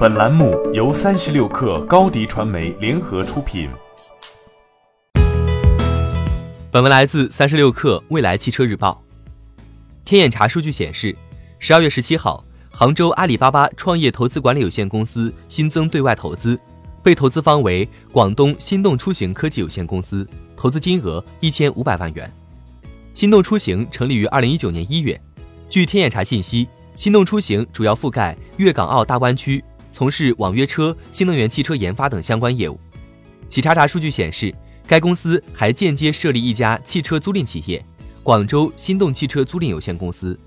本栏目由三十六氪高低传媒联合出品。本文来自三十六氪未来汽车日报。天眼查数据显示，十二月十七号，杭州阿里巴巴创业投资管理有限公司新增对外投资，被投资方为广东心动出行科技有限公司，投资金额一千五百万元。心动出行成立于二零一九年一月。据天眼查信息，心动出行主要覆盖粤港澳大湾区。从事网约车、新能源汽车研发等相关业务。企查查数据显示，该公司还间接设立一家汽车租赁企业——广州心动汽车租赁有限公司。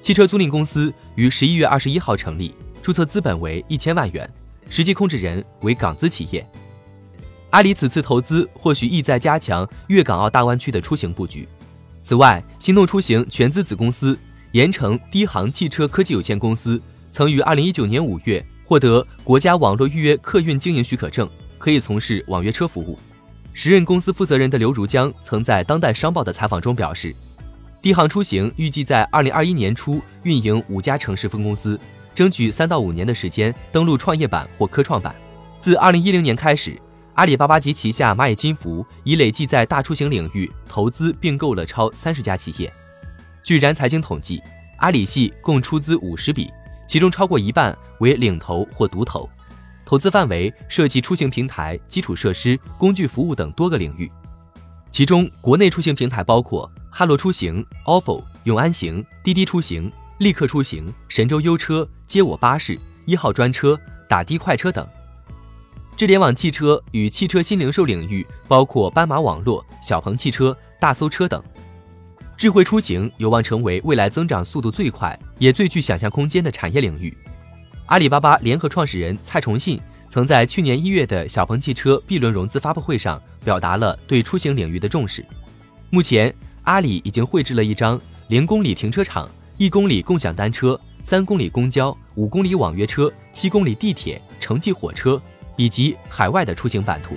汽车租赁公司于十一月二十一号成立，注册资本为一千万元，实际控制人为港资企业。阿里此次投资或许意在加强粤港澳大湾区的出行布局。此外，心动出行全资子公司盐城低航汽车科技有限公司曾于二零一九年五月。获得国家网络预约客运经营许可证，可以从事网约车服务。时任公司负责人的刘如江曾在《当代商报》的采访中表示，低航出行预计在二零二一年初运营五家城市分公司，争取三到五年的时间登陆创业板或科创板。自二零一零年开始，阿里巴巴及旗下蚂蚁金服已累计在大出行领域投资并购了超三十家企业。据然财经统计，阿里系共出资五十笔。其中超过一半为领投或独投，投资范围涉及出行平台、基础设施、工具服务等多个领域。其中，国内出行平台包括哈罗出行、ofo、永安行、滴滴出行、立刻出行、神州优车、接我巴士、一号专车、打的快车等。智联网汽车与汽车新零售领域包括斑马网络、小鹏汽车、大搜车等。智慧出行有望成为未来增长速度最快也最具想象空间的产业领域。阿里巴巴联合创始人蔡崇信曾在去年一月的小鹏汽车 B 轮融资发布会上表达了对出行领域的重视。目前，阿里已经绘制了一张零公里停车场、一公里共享单车、三公里公交、五公里网约车、七公里地铁、城际火车以及海外的出行版图。